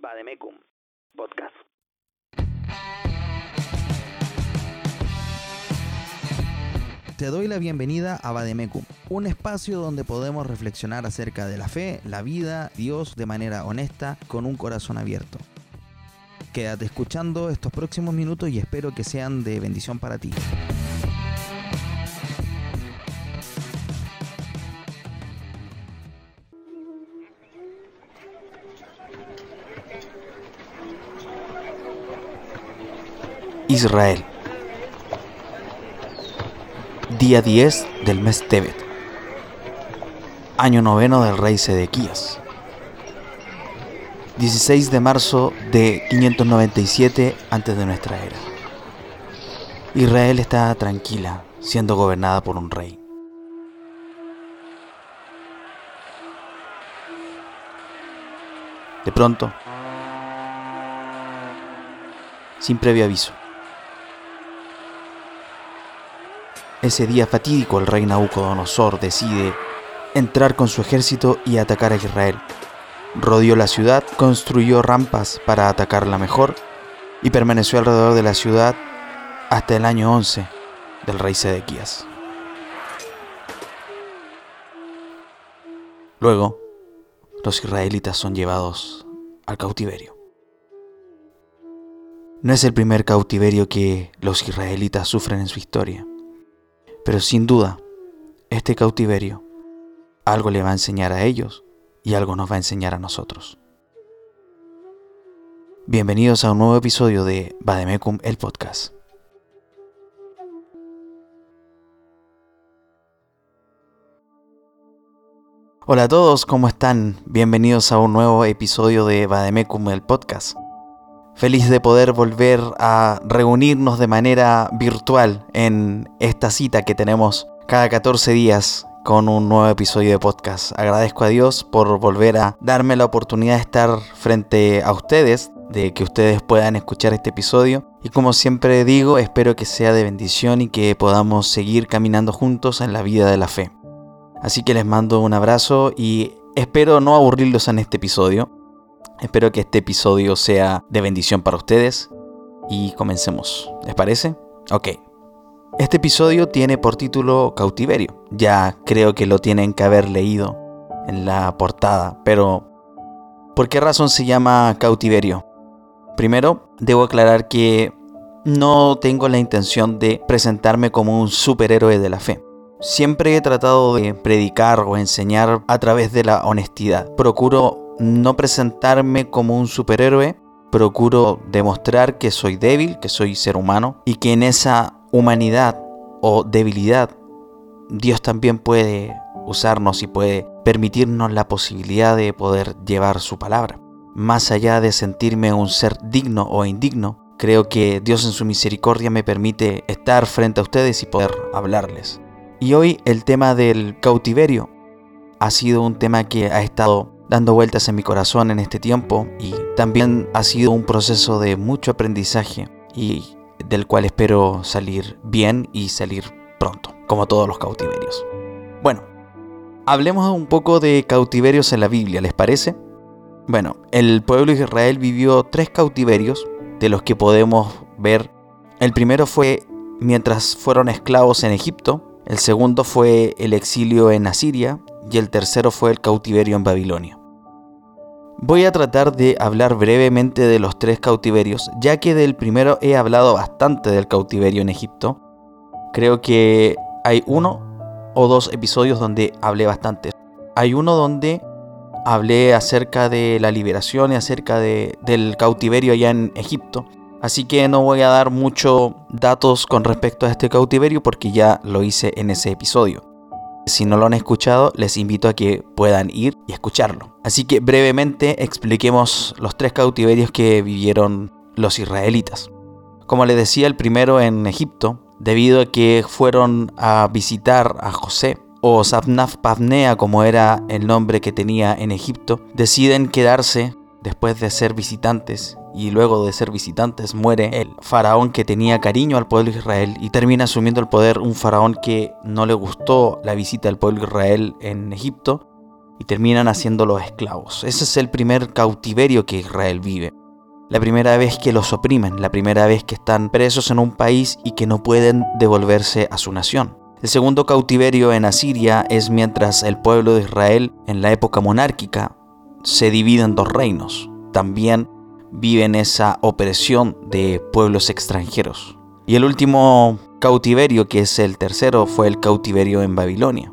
Bademecum Podcast. Te doy la bienvenida a Bademecum, un espacio donde podemos reflexionar acerca de la fe, la vida, Dios de manera honesta, con un corazón abierto. Quédate escuchando estos próximos minutos y espero que sean de bendición para ti. Israel. Día 10 del mes Tebet. Año noveno del rey Sedequías. 16 de marzo de 597 antes de nuestra era. Israel está tranquila, siendo gobernada por un rey. De pronto, sin previo aviso, ese día fatídico el rey Nabucodonosor decide entrar con su ejército y atacar a Israel. Rodeó la ciudad, construyó rampas para atacarla mejor y permaneció alrededor de la ciudad hasta el año 11 del rey Sedequías. Luego, los israelitas son llevados al cautiverio. No es el primer cautiverio que los israelitas sufren en su historia, pero sin duda, este cautiverio algo le va a enseñar a ellos y algo nos va a enseñar a nosotros. Bienvenidos a un nuevo episodio de Bademecum el podcast. Hola a todos, ¿cómo están? Bienvenidos a un nuevo episodio de Bademecum el podcast. Feliz de poder volver a reunirnos de manera virtual en esta cita que tenemos cada 14 días con un nuevo episodio de podcast. Agradezco a Dios por volver a darme la oportunidad de estar frente a ustedes, de que ustedes puedan escuchar este episodio. Y como siempre digo, espero que sea de bendición y que podamos seguir caminando juntos en la vida de la fe. Así que les mando un abrazo y espero no aburrirlos en este episodio. Espero que este episodio sea de bendición para ustedes y comencemos. ¿Les parece? Ok. Este episodio tiene por título Cautiverio. Ya creo que lo tienen que haber leído en la portada, pero ¿por qué razón se llama Cautiverio? Primero, debo aclarar que no tengo la intención de presentarme como un superhéroe de la fe. Siempre he tratado de predicar o enseñar a través de la honestidad. Procuro no presentarme como un superhéroe, procuro demostrar que soy débil, que soy ser humano y que en esa humanidad o debilidad, Dios también puede usarnos y puede permitirnos la posibilidad de poder llevar su palabra. Más allá de sentirme un ser digno o indigno, creo que Dios en su misericordia me permite estar frente a ustedes y poder hablarles. Y hoy el tema del cautiverio ha sido un tema que ha estado dando vueltas en mi corazón en este tiempo y también ha sido un proceso de mucho aprendizaje y del cual espero salir bien y salir pronto, como todos los cautiverios. Bueno, hablemos un poco de cautiverios en la Biblia, ¿les parece? Bueno, el pueblo de Israel vivió tres cautiverios, de los que podemos ver. El primero fue mientras fueron esclavos en Egipto, el segundo fue el exilio en Asiria y el tercero fue el cautiverio en Babilonia. Voy a tratar de hablar brevemente de los tres cautiverios, ya que del primero he hablado bastante del cautiverio en Egipto. Creo que hay uno o dos episodios donde hablé bastante. Hay uno donde hablé acerca de la liberación y acerca del cautiverio allá en Egipto. Así que no voy a dar muchos datos con respecto a este cautiverio porque ya lo hice en ese episodio. Si no lo han escuchado, les invito a que puedan ir y escucharlo. Así que brevemente expliquemos los tres cautiverios que vivieron los israelitas. Como les decía, el primero en Egipto, debido a que fueron a visitar a José, o Sabnaf Pavnea como era el nombre que tenía en Egipto, deciden quedarse después de ser visitantes y luego de ser visitantes muere el faraón que tenía cariño al pueblo de Israel y termina asumiendo el poder un faraón que no le gustó la visita del pueblo de Israel en Egipto y terminan haciéndolos esclavos. Ese es el primer cautiverio que Israel vive. La primera vez que los oprimen, la primera vez que están presos en un país y que no pueden devolverse a su nación. El segundo cautiverio en Asiria es mientras el pueblo de Israel en la época monárquica se divide en dos reinos. También viven esa opresión de pueblos extranjeros. Y el último cautiverio, que es el tercero, fue el cautiverio en Babilonia,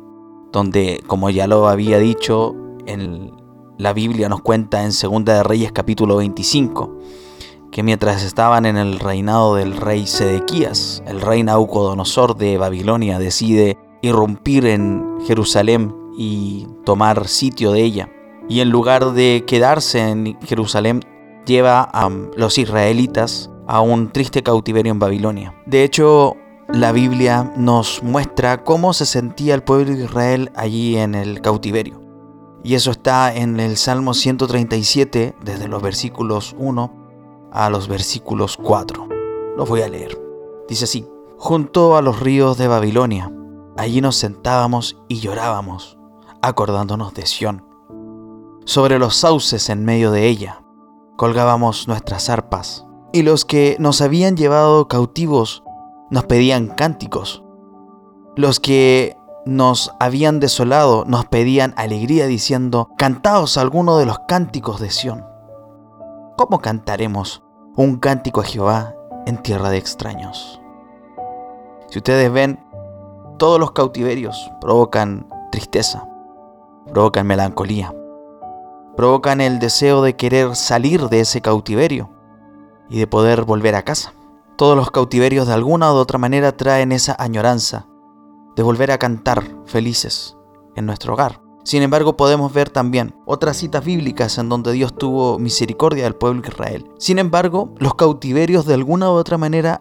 donde, como ya lo había dicho, en la Biblia nos cuenta en Segunda de Reyes capítulo 25, que mientras estaban en el reinado del rey Sedequías, el rey Naucodonosor de Babilonia decide irrumpir en Jerusalén y tomar sitio de ella. Y en lugar de quedarse en Jerusalén, lleva a los israelitas a un triste cautiverio en Babilonia. De hecho, la Biblia nos muestra cómo se sentía el pueblo de Israel allí en el cautiverio. Y eso está en el Salmo 137, desde los versículos 1 a los versículos 4. Los voy a leer. Dice así, junto a los ríos de Babilonia, allí nos sentábamos y llorábamos, acordándonos de Sión. Sobre los sauces en medio de ella, colgábamos nuestras arpas, y los que nos habían llevado cautivos nos pedían cánticos. Los que nos habían desolado nos pedían alegría diciendo, cantaos alguno de los cánticos de Sión. ¿cómo cantaremos un cántico a Jehová en tierra de extraños? Si ustedes ven, todos los cautiverios provocan tristeza, provocan melancolía, provocan el deseo de querer salir de ese cautiverio y de poder volver a casa. Todos los cautiverios de alguna u otra manera traen esa añoranza de volver a cantar felices en nuestro hogar. Sin embargo, podemos ver también otras citas bíblicas en donde Dios tuvo misericordia del pueblo de Israel. Sin embargo, los cautiverios de alguna u otra manera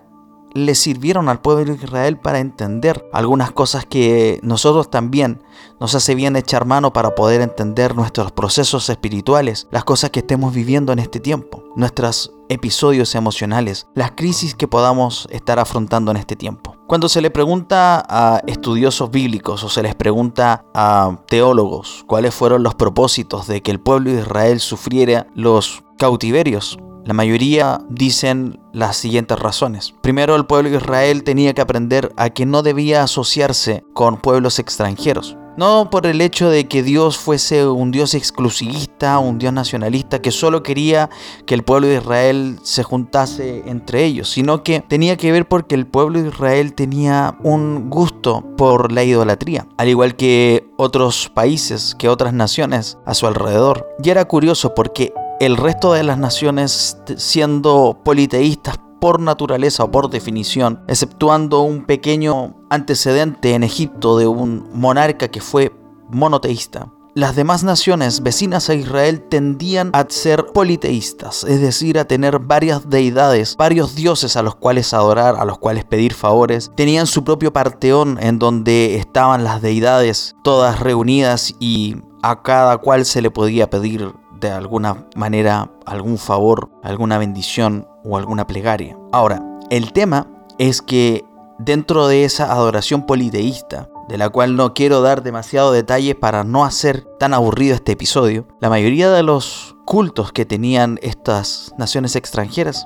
le sirvieron al pueblo de Israel para entender algunas cosas que nosotros también nos hace bien echar mano para poder entender nuestros procesos espirituales, las cosas que estemos viviendo en este tiempo, nuestros episodios emocionales, las crisis que podamos estar afrontando en este tiempo. Cuando se le pregunta a estudiosos bíblicos o se les pregunta a teólogos cuáles fueron los propósitos de que el pueblo de Israel sufriera los cautiverios, la mayoría dicen las siguientes razones. Primero, el pueblo de Israel tenía que aprender a que no debía asociarse con pueblos extranjeros. No por el hecho de que Dios fuese un Dios exclusivista, un Dios nacionalista, que solo quería que el pueblo de Israel se juntase entre ellos, sino que tenía que ver porque el pueblo de Israel tenía un gusto por la idolatría, al igual que otros países, que otras naciones a su alrededor. Y era curioso porque el resto de las naciones siendo politeístas por naturaleza o por definición, exceptuando un pequeño antecedente en Egipto de un monarca que fue monoteísta. Las demás naciones vecinas a Israel tendían a ser politeístas, es decir, a tener varias deidades, varios dioses a los cuales adorar, a los cuales pedir favores. Tenían su propio parteón en donde estaban las deidades todas reunidas y a cada cual se le podía pedir de alguna manera algún favor, alguna bendición o alguna plegaria. Ahora, el tema es que dentro de esa adoración politeísta, de la cual no quiero dar demasiado detalle para no hacer tan aburrido este episodio, la mayoría de los cultos que tenían estas naciones extranjeras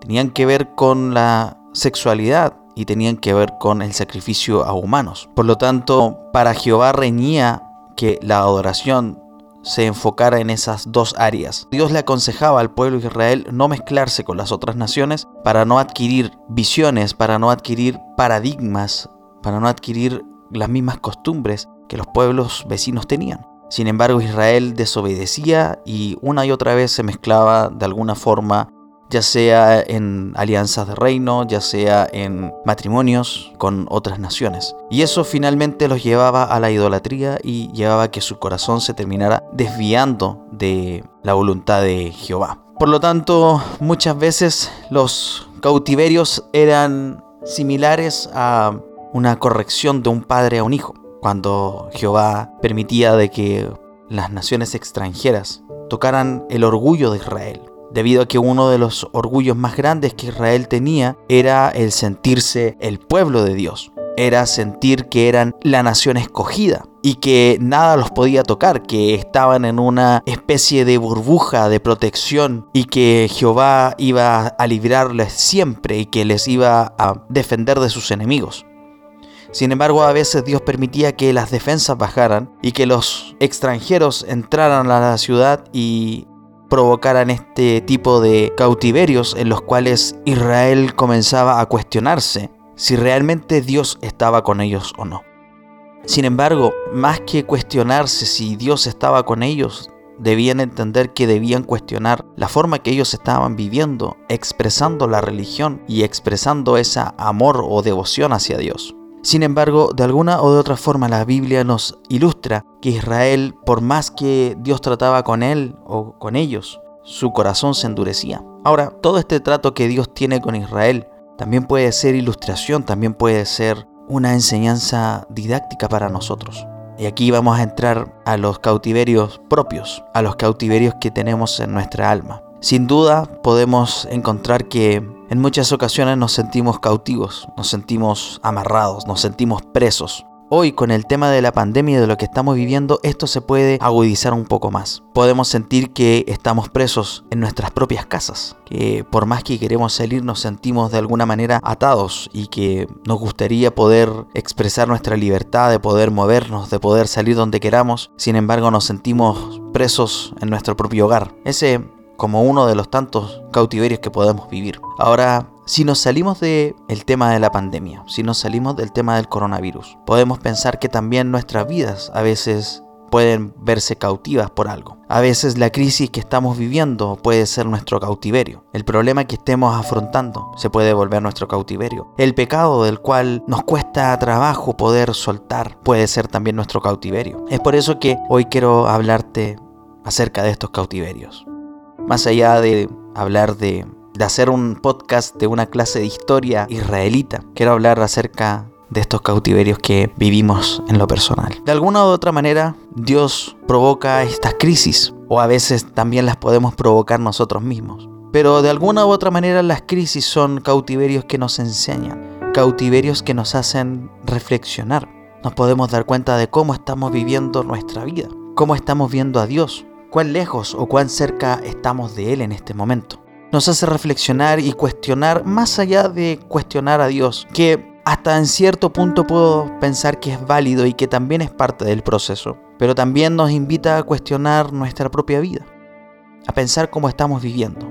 tenían que ver con la sexualidad y tenían que ver con el sacrificio a humanos. Por lo tanto, para Jehová reñía que la adoración se enfocara en esas dos áreas. Dios le aconsejaba al pueblo de Israel no mezclarse con las otras naciones para no adquirir visiones, para no adquirir paradigmas, para no adquirir las mismas costumbres que los pueblos vecinos tenían. Sin embargo, Israel desobedecía y una y otra vez se mezclaba de alguna forma ya sea en alianzas de reino, ya sea en matrimonios con otras naciones. Y eso finalmente los llevaba a la idolatría y llevaba a que su corazón se terminara desviando de la voluntad de Jehová. Por lo tanto, muchas veces los cautiverios eran similares a una corrección de un padre a un hijo, cuando Jehová permitía de que las naciones extranjeras tocaran el orgullo de Israel, debido a que uno de los orgullos más grandes que Israel tenía era el sentirse el pueblo de Dios, era sentir que eran la nación escogida. y que nada los podía tocar, que estaban en una especie de burbuja de protección y que Jehová iba a librarles siempre y que les iba a defender de sus enemigos. Sin embargo, a veces Dios permitía que las defensas bajaran y que los extranjeros entraran a la ciudad y provocaran este tipo de cautiverios en los cuales Israel comenzaba a cuestionarse si realmente Dios estaba con ellos o no. Sin embargo, más que cuestionarse si Dios estaba con ellos, debían entender que debían cuestionar la forma que ellos estaban viviendo, expresando la religión y expresando ese amor o devoción hacia Dios. Sin embargo, de alguna o de otra forma la Biblia nos ilustra que Israel, por más que Dios trataba con él o con ellos, su corazón se endurecía. Ahora, todo este trato que Dios tiene con Israel también puede ser ilustración, también puede ser una enseñanza didáctica para nosotros. Y aquí vamos a entrar a los cautiverios propios, a los cautiverios que tenemos en nuestra alma. Sin duda podemos encontrar que en muchas ocasiones nos sentimos cautivos, nos sentimos amarrados, nos sentimos presos. Hoy con el tema de la pandemia y de lo que estamos viviendo, esto se puede agudizar un poco más. Podemos sentir que estamos presos en nuestras propias casas, que por más que queremos salir nos sentimos de alguna manera atados y que nos gustaría poder expresar nuestra libertad de poder movernos, de poder salir donde queramos, sin embargo nos sentimos presos en nuestro propio hogar. Ese como uno de los tantos cautiverios que podemos vivir. Ahora, si nos salimos del el tema de la pandemia, si nos salimos del tema del coronavirus, podemos pensar que también nuestras vidas a veces pueden verse cautivas por algo. A veces la crisis que estamos viviendo puede ser nuestro cautiverio. El problema que estemos afrontando se puede volver nuestro cautiverio. El pecado del cual nos cuesta trabajo poder soltar puede ser también nuestro cautiverio. Es por eso que hoy quiero hablarte acerca de estos cautiverios. Más allá de hablar de, hacer un podcast de una clase de historia israelita, quiero hablar acerca de estos cautiverios que vivimos en lo personal. De alguna u otra manera, Dios provoca estas crisis, o a veces también las podemos provocar nosotros mismos. Pero de alguna u otra manera las crisis son cautiverios que nos enseñan, cautiverios que nos hacen reflexionar. Nos podemos dar cuenta de cómo estamos viviendo nuestra vida, cómo estamos viendo a Dios, cuán lejos o cuán cerca estamos de Él en este momento. Nos hace reflexionar y cuestionar más allá de cuestionar a Dios, que hasta en cierto punto puedo pensar que es válido y que también es parte del proceso, pero también nos invita a cuestionar nuestra propia vida, a pensar cómo estamos viviendo,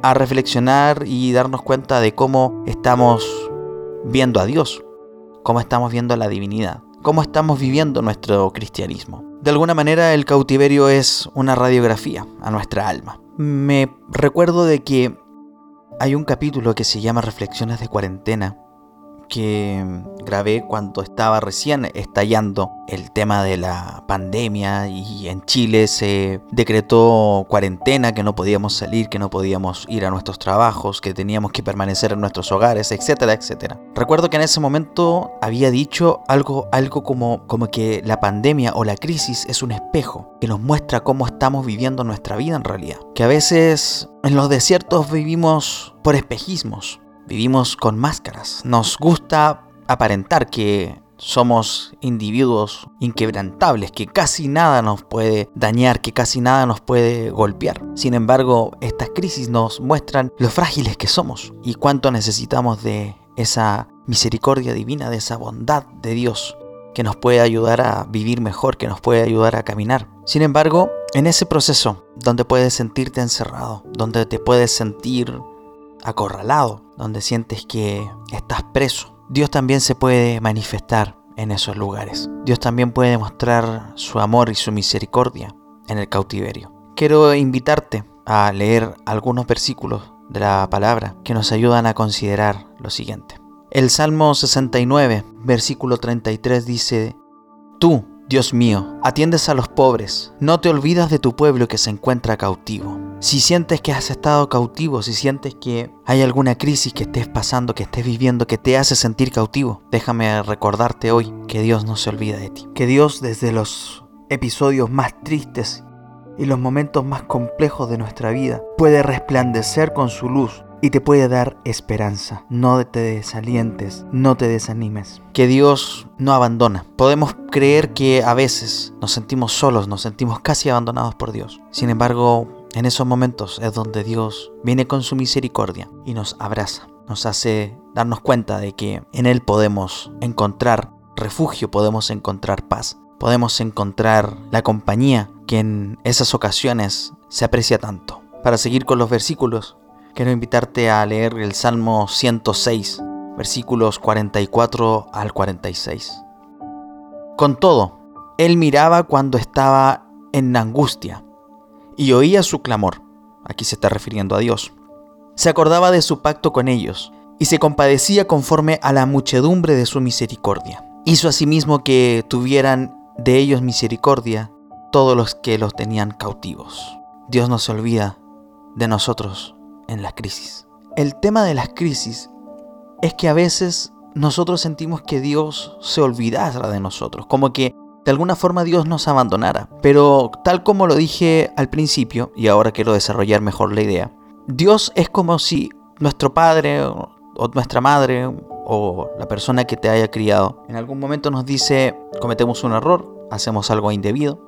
a reflexionar y darnos cuenta de cómo estamos viendo a Dios, cómo estamos viendo a la divinidad, cómo estamos viviendo nuestro cristianismo. De alguna manera el cautiverio es una radiografía a nuestra alma. Me recuerdo de que hay un capítulo que se llama Reflexiones de cuarentena que grabé cuando estaba recién estallando el tema de la pandemia y en Chile se decretó cuarentena, que no podíamos salir, que no podíamos ir a nuestros trabajos, que teníamos que permanecer en nuestros hogares, etcétera, etcétera. Recuerdo que en ese momento había dicho algo, algo como, como que la pandemia o la crisis es un espejo que nos muestra cómo estamos viviendo nuestra vida en realidad. Que a veces en los desiertos vivimos por espejismos, Vivimos con máscaras. Nos gusta aparentar que somos individuos inquebrantables, que casi nada nos puede dañar, que casi nada nos puede golpear. Sin embargo, estas crisis nos muestran lo frágiles que somos y cuánto necesitamos de esa misericordia divina, de esa bondad de Dios que nos puede ayudar a vivir mejor, que nos puede ayudar a caminar. Sin embargo, en ese proceso donde puedes sentirte encerrado, donde te puedes sentir acorralado, donde sientes que estás preso. Dios también se puede manifestar en esos lugares. Dios también puede mostrar su amor y su misericordia en el cautiverio. Quiero invitarte a leer algunos versículos de la palabra que nos ayudan a considerar lo siguiente. El Salmo 69, versículo 33 dice, Tú, Dios mío, atiendes a los pobres, no te olvidas de tu pueblo que se encuentra cautivo. Si sientes que has estado cautivo, si sientes que hay alguna crisis que estés pasando, que estés viviendo, que te hace sentir cautivo, déjame recordarte hoy que Dios no se olvida de ti. Que Dios desde los episodios más tristes y los momentos más complejos de nuestra vida puede resplandecer con su luz y te puede dar esperanza. No te desalientes, no te desanimes. Que Dios no abandona. Podemos creer que a veces nos sentimos solos, nos sentimos casi abandonados por Dios. Sin embargo, en esos momentos es donde Dios viene con su misericordia y nos abraza. Nos hace darnos cuenta de que en Él podemos encontrar refugio, podemos encontrar paz, podemos encontrar la compañía que en esas ocasiones se aprecia tanto. Para seguir con los versículos, quiero invitarte a leer el Salmo 106, versículos 44 al 46. Con todo, él miraba cuando estaba en angustia y oía su clamor. Aquí se está refiriendo a Dios. Se acordaba de su pacto con ellos y se compadecía conforme a la muchedumbre de su misericordia. Hizo asimismo que tuvieran de ellos misericordia todos los que los tenían cautivos. Dios no se olvida de nosotros en la crisis. El tema de las crisis es que a veces nosotros sentimos que Dios se olvidara de nosotros, como que de alguna forma Dios nos abandonara. Pero tal como lo dije al principio, y ahora quiero desarrollar mejor la idea, Dios es como si nuestro padre o nuestra madre o la persona que te haya criado en algún momento nos dice cometemos un error, hacemos algo indebido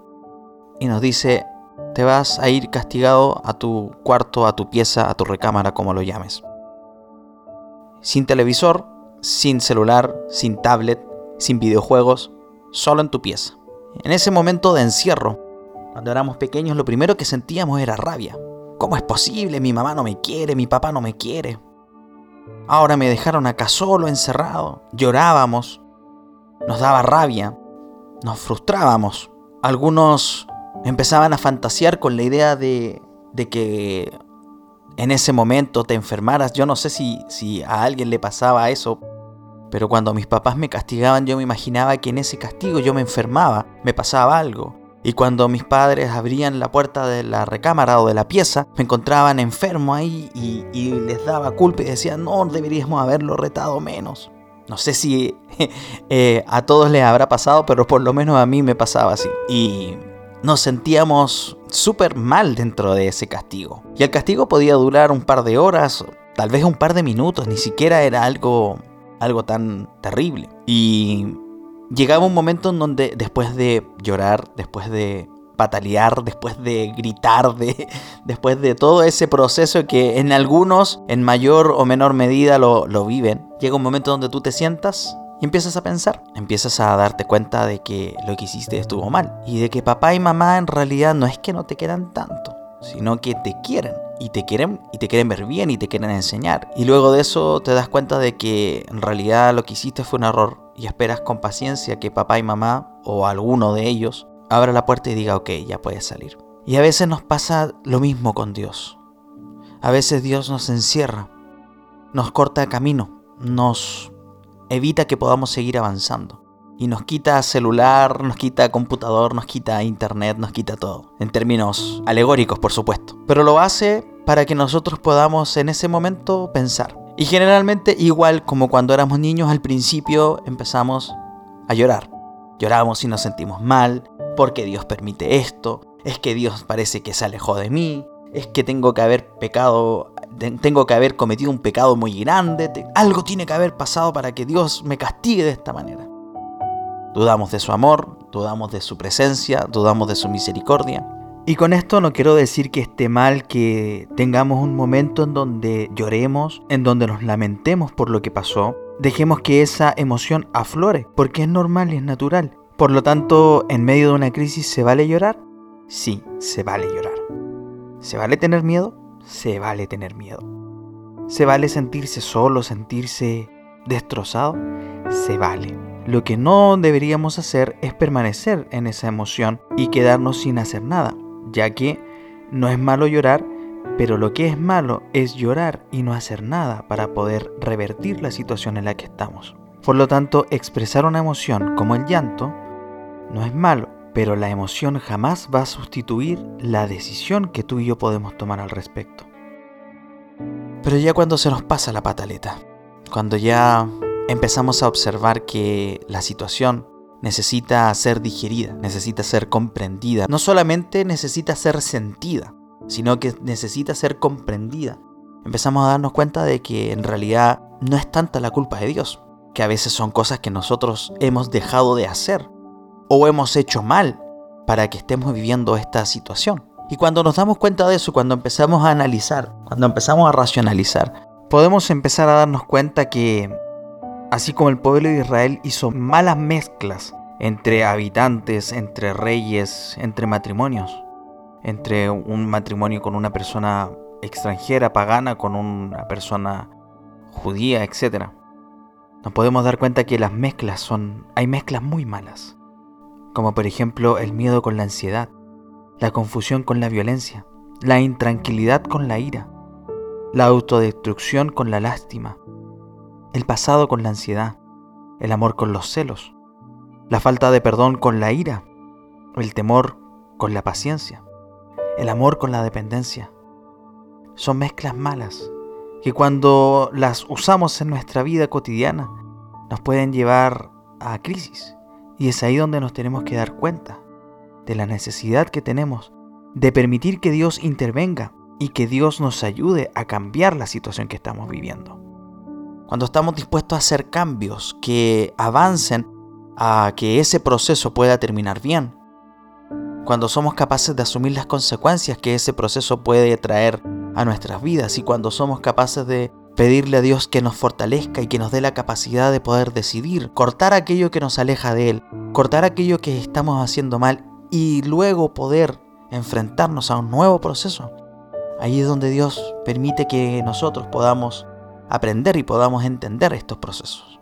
y nos dice te vas a ir castigado a tu cuarto, a tu pieza, a tu recámara, como lo llames. Sin televisor, sin celular, sin tablet, sin videojuegos, solo en tu pieza. En ese momento de encierro, cuando éramos pequeños, lo primero que sentíamos era rabia. ¿Cómo es posible? Mi mamá no me quiere, mi papá no me quiere. Ahora me dejaron acá solo, encerrado. Llorábamos, nos daba rabia, nos frustrábamos. Algunos empezaban a fantasear con la idea de, de que en ese momento te enfermaras. Yo no sé si, si a alguien le pasaba eso, pero cuando mis papás me castigaban yo me imaginaba que en ese castigo yo me enfermaba, me pasaba algo. Y cuando mis padres abrían la puerta de la recámara o de la pieza, me encontraban enfermo ahí y, les daba culpa y decían, no, deberíamos haberlo retado menos. No sé si eh, a todos les habrá pasado, pero por lo menos a mí me pasaba así. Y nos sentíamos súper mal dentro de ese castigo. Y el castigo podía durar un par de horas, tal vez un par de minutos, ni siquiera era algo, algo tan terrible. Y llegaba un momento en donde después de llorar, después de patalear, después de gritar, de, después de todo ese proceso que en algunos, en mayor o menor medida, lo, lo viven, llega un momento donde tú te sientas y empiezas a pensar, empiezas a darte cuenta de que lo que hiciste estuvo mal y de que papá y mamá en realidad no es que no te quieran tanto, sino que te quieren y te quieren y te quieren ver bien y te quieren enseñar. Y luego de eso te das cuenta de que en realidad lo que hiciste fue un error y esperas con paciencia que papá y mamá o alguno de ellos abra la puerta y diga, ok, ya puedes salir. Y a veces nos pasa lo mismo con Dios. A veces Dios nos encierra, nos corta camino, nos evita que podamos seguir avanzando. Y nos quita celular, nos quita computador, nos quita internet, nos quita todo. En términos alegóricos, por supuesto. Pero lo hace para que nosotros podamos en ese momento pensar. Y generalmente igual como cuando éramos niños al principio empezamos a llorar. Lloramos y nos sentimos mal, porque Dios permite esto, es que Dios parece que se alejó de mí, es que tengo que haber pecado tengo que haber cometido un pecado muy grande, algo tiene que haber pasado para que Dios me castigue de esta manera. Dudamos de su amor, dudamos de su presencia, dudamos de su misericordia. Y con esto no quiero decir que esté mal que tengamos un momento en donde lloremos, en donde nos lamentemos por lo que pasó. Dejemos que esa emoción aflore, porque es normal y es natural. Por lo tanto, en medio de una crisis, ¿se vale llorar? Sí, se vale llorar. ¿Se vale tener miedo? se vale tener miedo. Se vale sentirse solo, sentirse destrozado. Se vale. Lo que no deberíamos hacer es permanecer en esa emoción y quedarnos sin hacer nada, ya que no es malo llorar, pero lo que es malo es llorar y no hacer nada para poder revertir la situación en la que estamos. Por lo tanto, expresar una emoción como el llanto no es malo, pero la emoción jamás va a sustituir la decisión que tú y yo podemos tomar al respecto. Pero ya cuando se nos pasa la pataleta, cuando ya empezamos a observar que la situación necesita ser digerida, necesita ser comprendida, no solamente necesita ser sentida, sino que necesita ser comprendida. empezamos a darnos cuenta de que en realidad no es tanta la culpa de Dios, que a veces son cosas que nosotros hemos dejado de hacer o hemos hecho mal para que estemos viviendo esta situación. Y cuando nos damos cuenta de eso, cuando empezamos a analizar, cuando empezamos a racionalizar, podemos empezar a darnos cuenta que, así como el pueblo de Israel hizo malas mezclas entre habitantes, entre reyes, entre matrimonios, entre un matrimonio con una persona extranjera, pagana, con una persona judía, etc. Nos podemos dar cuenta que las mezclas son, hay mezclas muy malas, como por ejemplo el miedo con la ansiedad, la confusión con la violencia, la intranquilidad con la ira, la autodestrucción con la lástima, el pasado con la ansiedad, el amor con los celos, la falta de perdón con la ira, el temor con la paciencia, el amor con la dependencia. Son mezclas malas que cuando las usamos en nuestra vida cotidiana nos pueden llevar a crisis. Y es ahí donde nos tenemos que dar cuenta de la necesidad que tenemos de permitir que Dios intervenga y que Dios nos ayude a cambiar la situación que estamos viviendo. Cuando estamos dispuestos a hacer cambios que avancen a que ese proceso pueda terminar bien. Cuando somos capaces de asumir las consecuencias que ese proceso puede traer a nuestras vidas y cuando somos capaces de pedirle a Dios que nos fortalezca y que nos dé la capacidad de poder decidir, cortar aquello que nos aleja de Él, cortar aquello que estamos haciendo mal y luego poder enfrentarnos a un nuevo proceso. Ahí es donde Dios permite que nosotros podamos aprender y podamos entender estos procesos.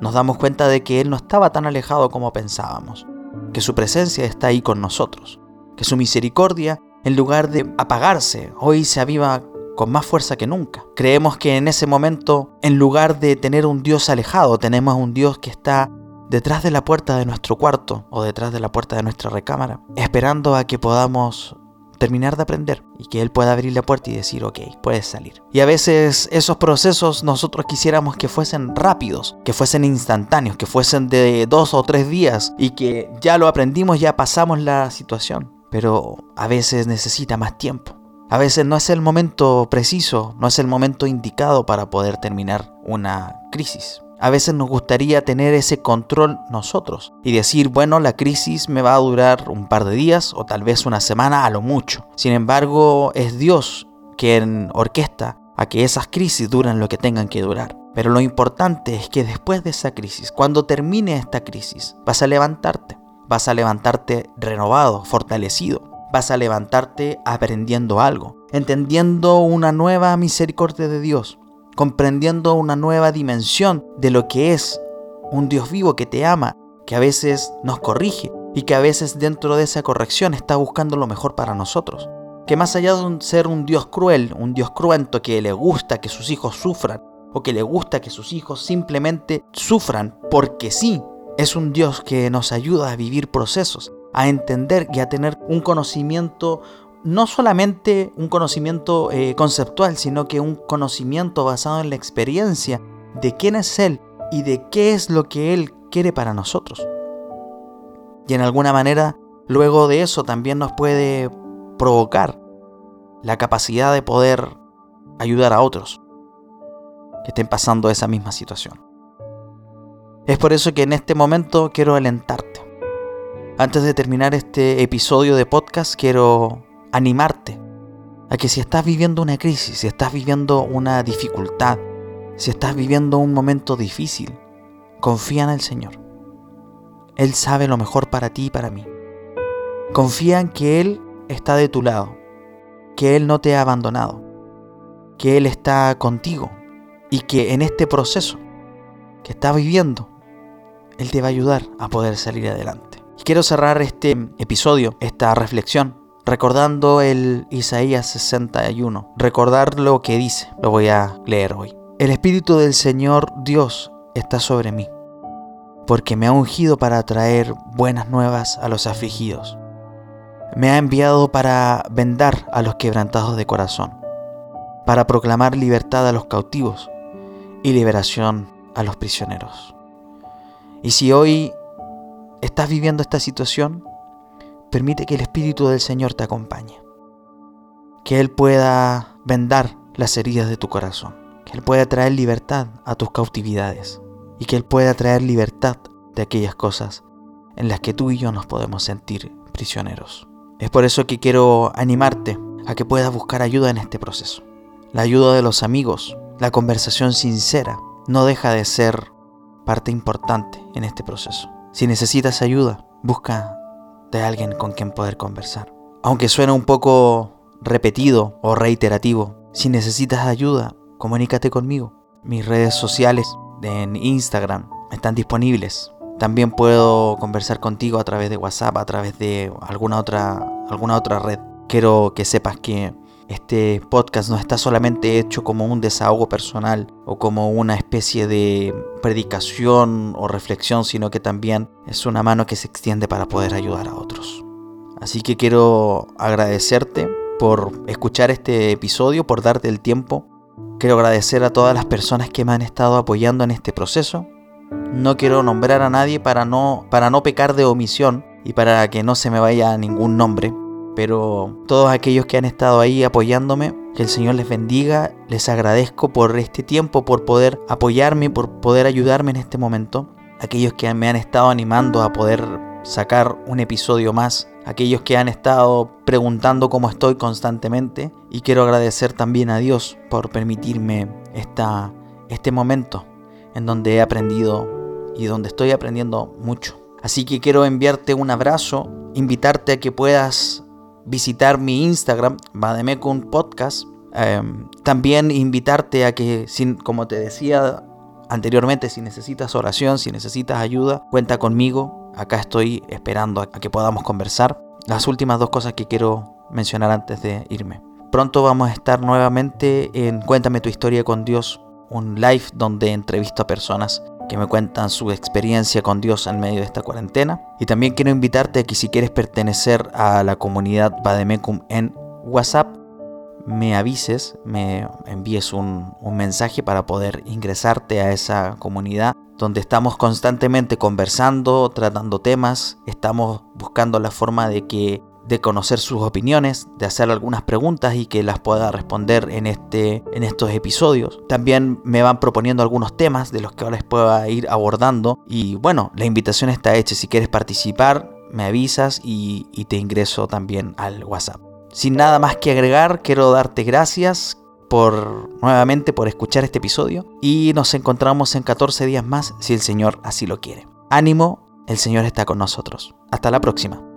Nos damos cuenta de que Él no estaba tan alejado como pensábamos, que su presencia está ahí con nosotros, que su misericordia, en lugar de apagarse, hoy se aviva con más fuerza que nunca. Creemos que en ese momento, en lugar de tener un Dios alejado, tenemos un Dios que está detrás de la puerta de nuestro cuarto o detrás de la puerta de nuestra recámara, esperando a que podamos terminar de aprender y que Él pueda abrir la puerta y decir, ok, puedes salir. Y a veces esos procesos nosotros quisiéramos que fuesen rápidos, que fuesen instantáneos, que fuesen de dos o tres días y que ya lo aprendimos, ya pasamos la situación. Pero a veces necesita más tiempo. A veces no es el momento preciso, no es el momento indicado para poder terminar una crisis. A veces nos gustaría tener ese control nosotros y decir, bueno, la crisis me va a durar un par de días o tal vez una semana a lo mucho. Sin embargo, es Dios quien orquesta a que esas crisis duren lo que tengan que durar. Pero lo importante es que después de esa crisis, cuando termine esta crisis, vas a levantarte. Vas a levantarte renovado, fortalecido. Vas a levantarte aprendiendo algo, entendiendo una nueva misericordia de Dios, comprendiendo una nueva dimensión de lo que es un Dios vivo que te ama, que a veces nos corrige y que a veces dentro de esa corrección está buscando lo mejor para nosotros. Que más allá de ser un Dios cruel, un Dios cruento que le gusta que sus hijos sufran, o que le gusta que sus hijos simplemente sufran porque sí, es un Dios que nos ayuda a vivir procesos, a entender y a tener un conocimiento no solamente un conocimiento eh, conceptual, sino que un conocimiento basado en la experiencia de quién es Él y de qué es lo que Él quiere para nosotros. Y en alguna manera, luego de eso también nos puede provocar la capacidad de poder ayudar a otros que estén pasando esa misma situación. Es por eso que en este momento quiero alentarte. Antes de terminar este episodio de podcast, quiero animarte a que si estás viviendo una crisis, si estás viviendo una dificultad, si estás viviendo un momento difícil, confía en el Señor. Él sabe lo mejor para ti y para mí. Confía en que Él está de tu lado, que Él no te ha abandonado, que Él está contigo y que en este proceso que estás viviendo, Él te va a ayudar a poder salir adelante. Y quiero cerrar este episodio, esta reflexión, recordando el Isaías 61, recordar lo que dice, lo voy a leer hoy. El Espíritu del Señor Dios está sobre mí, porque me ha ungido para traer buenas nuevas a los afligidos. Me ha enviado para vendar a los quebrantados de corazón, para proclamar libertad a los cautivos y liberación a los prisioneros. Y si hoy estás viviendo esta situación, Permite que el Espíritu del Señor te acompañe. Que Él pueda vendar las heridas de tu corazón, que Él pueda traer libertad a tus cautividades y que Él pueda traer libertad de aquellas cosas en las que tú y yo nos podemos sentir prisioneros. Es por eso que quiero animarte a que puedas buscar ayuda en este proceso. La ayuda de los amigos, la conversación sincera, no deja de ser parte importante en este proceso. Si necesitas ayuda, busca de alguien con quien poder conversar. Aunque suene un poco repetido o reiterativo, si necesitas ayuda, comunícate conmigo. Mis redes sociales en Instagram están disponibles. También puedo conversar contigo a través de WhatsApp, a través de alguna otra, alguna otra red. Quiero que sepas que este podcast no está solamente hecho como un desahogo personal o como una especie de predicación o reflexión, sino que también es una mano que se extiende para poder ayudar a otros. Así que quiero agradecerte por escuchar este episodio, por darte el tiempo. Quiero agradecer a todas las personas que me han estado apoyando en este proceso. No quiero nombrar a nadie para no, para no pecar de omisión y para que no se me vaya ningún nombre pero todos aquellos que han estado ahí apoyándome, que el Señor les bendiga, les agradezco por este tiempo, por poder apoyarme, por poder ayudarme en este momento. Aquellos que me han estado animando a poder sacar un episodio más, aquellos que han estado preguntando cómo estoy constantemente y quiero agradecer también a Dios por permitirme esta, este momento en donde he aprendido y donde estoy aprendiendo mucho. Así que quiero enviarte un abrazo, invitarte a que puedas visitar mi Instagram, Bademecum Podcast. Em, también invitarte a que, sin, como te decía anteriormente, si necesitas oración, si necesitas ayuda, cuenta conmigo. Acá estoy esperando a que podamos conversar. Las últimas dos cosas que quiero mencionar antes de irme. Pronto vamos a estar nuevamente en Cuéntame tu historia con Dios, un live donde entrevisto a personas que me cuentan su experiencia con Dios en medio de esta cuarentena. Y también quiero invitarte a que si quieres pertenecer a la comunidad Bademecum en WhatsApp, me avises, me envíes un, un mensaje para poder ingresarte a esa comunidad donde estamos constantemente conversando, tratando temas, estamos buscando la forma de que de conocer sus opiniones, de hacer algunas preguntas y que las pueda responder en, este, en estos episodios. También me van proponiendo algunos temas de los que ahora les pueda ir abordando. Y bueno, la invitación está hecha. Si quieres participar, me avisas y, y te ingreso también al WhatsApp. Sin nada más que agregar, quiero darte gracias por nuevamente por escuchar este episodio y nos encontramos en 14 días más si el Señor así lo quiere. Ánimo, el Señor está con nosotros. Hasta la próxima.